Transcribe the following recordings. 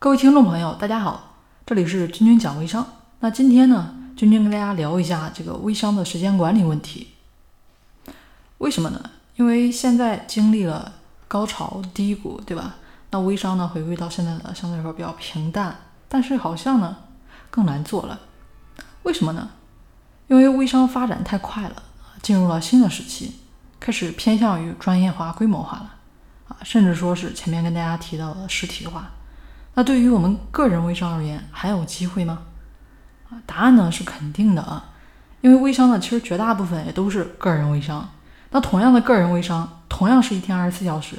各位听众朋友，大家好，这里是君君讲微商。那今天呢，君君跟大家聊一下这个微商的时间管理问题。为什么呢？因为现在经历了高潮低谷，对吧？那微商呢，回归到现在的相对来说比较平淡，但是好像呢更难做了。为什么呢？因为微商发展太快了，进入了新的时期，开始偏向于专业化、规模化了啊，甚至说是前面跟大家提到的实体化。那对于我们个人微商而言，还有机会吗？啊，答案呢是肯定的啊，因为微商呢其实绝大部分也都是个人微商。那同样的个人微商，同样是一天二十四小时，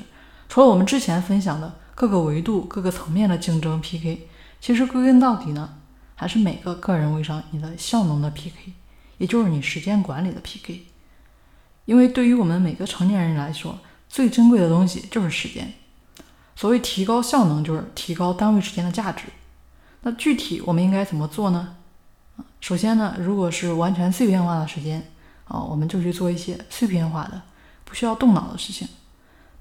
除了我们之前分享的各个维度、各个层面的竞争 PK，其实归根到底呢，还是每个个人微商你的效能的 PK，也就是你时间管理的 PK。因为对于我们每个成年人来说，最珍贵的东西就是时间。所谓提高效能，就是提高单位时间的价值。那具体我们应该怎么做呢？首先呢，如果是完全碎片化的时间啊，我们就去做一些碎片化的、不需要动脑的事情。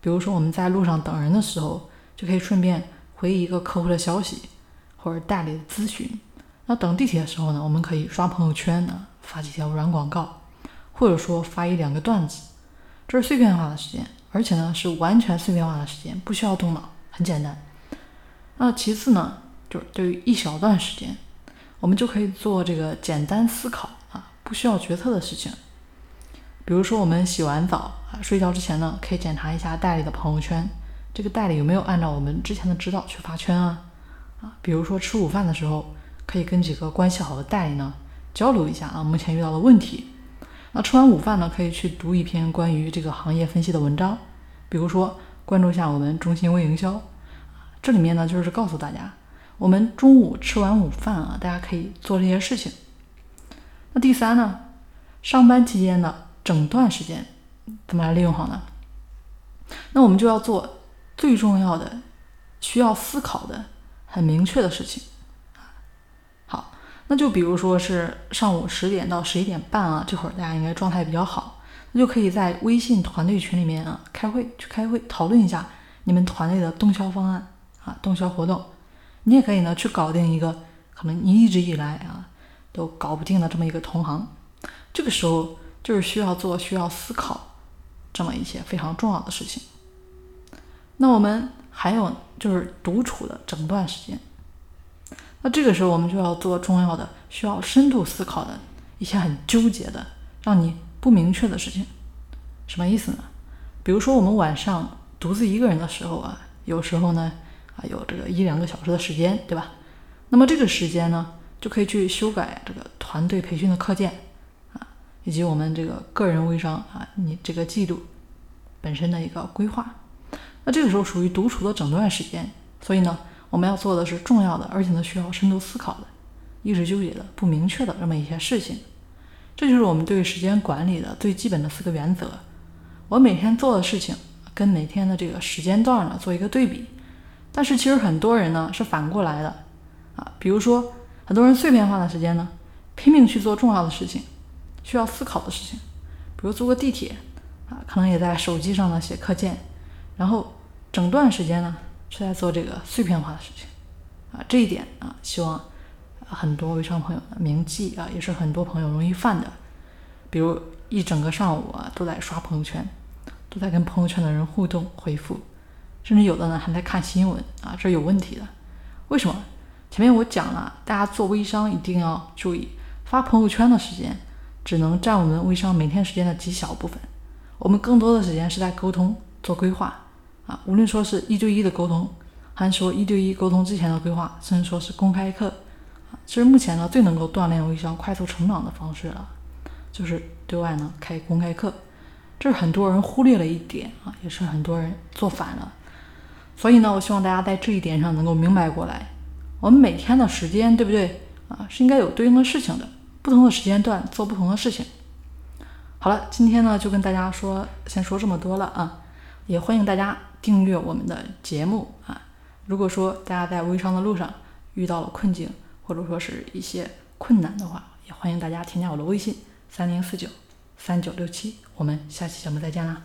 比如说我们在路上等人的时候，就可以顺便回一个客户的消息，或者代理的咨询。那等地铁的时候呢，我们可以刷朋友圈呢，发几条软广告，或者说发一两个段子。这是碎片化的时间。而且呢，是完全碎片化的时间，不需要动脑，很简单。那其次呢，就是对于一小段时间，我们就可以做这个简单思考啊，不需要决策的事情。比如说，我们洗完澡啊，睡觉之前呢，可以检查一下代理的朋友圈，这个代理有没有按照我们之前的指导去发圈啊？啊，比如说吃午饭的时候，可以跟几个关系好的代理呢交流一下啊，目前遇到的问题。那吃完午饭呢，可以去读一篇关于这个行业分析的文章，比如说关注一下我们中心微营销，这里面呢就是告诉大家，我们中午吃完午饭啊，大家可以做这些事情。那第三呢，上班期间的整段时间怎么来利用好呢？那我们就要做最重要的、需要思考的、很明确的事情。好那就比如说是上午十点到十一点半啊，这会儿大家应该状态比较好，就可以在微信团队群里面啊开会，去开会讨论一下你们团队的动销方案啊，动销活动。你也可以呢去搞定一个可能你一直以来啊都搞不定的这么一个同行。这个时候就是需要做需要思考这么一些非常重要的事情。那我们还有就是独处的整段时间。那这个时候，我们就要做重要的、需要深度思考的一些很纠结的、让你不明确的事情。什么意思呢？比如说，我们晚上独自一个人的时候啊，有时候呢啊有这个一两个小时的时间，对吧？那么这个时间呢，就可以去修改这个团队培训的课件啊，以及我们这个个人微商啊，你这个季度本身的一个规划。那这个时候属于独处的整段时间，所以呢。我们要做的是重要的，而且呢需要深度思考的，一直纠结的、不明确的这么一些事情。这就是我们对时间管理的最基本的四个原则。我每天做的事情跟每天的这个时间段呢做一个对比。但是其实很多人呢是反过来的啊，比如说很多人碎片化的时间呢，拼命去做重要的事情、需要思考的事情，比如坐个地铁啊，可能也在手机上呢写课件，然后整段时间呢。是在做这个碎片化的事情啊，这一点啊，希望很多微商朋友的铭记啊，也是很多朋友容易犯的。比如一整个上午啊，都在刷朋友圈，都在跟朋友圈的人互动回复，甚至有的呢还在看新闻啊，这有问题的。为什么？前面我讲了，大家做微商一定要注意，发朋友圈的时间只能占我们微商每天时间的极小部分，我们更多的时间是在沟通、做规划。啊，无论说是一对一的沟通，还是说一对一沟通之前的规划，甚至说是公开课，其实目前呢最能够锻炼微商快速成长的方式了，就是对外呢开公开课，这是很多人忽略了一点啊，也是很多人做反了。所以呢，我希望大家在这一点上能够明白过来，我们每天的时间，对不对啊？是应该有对应的事情的，不同的时间段做不同的事情。好了，今天呢就跟大家说，先说这么多了啊，也欢迎大家。订阅我们的节目啊！如果说大家在微商的路上遇到了困境，或者说是一些困难的话，也欢迎大家添加我的微信三零四九三九六七。我们下期节目再见啦！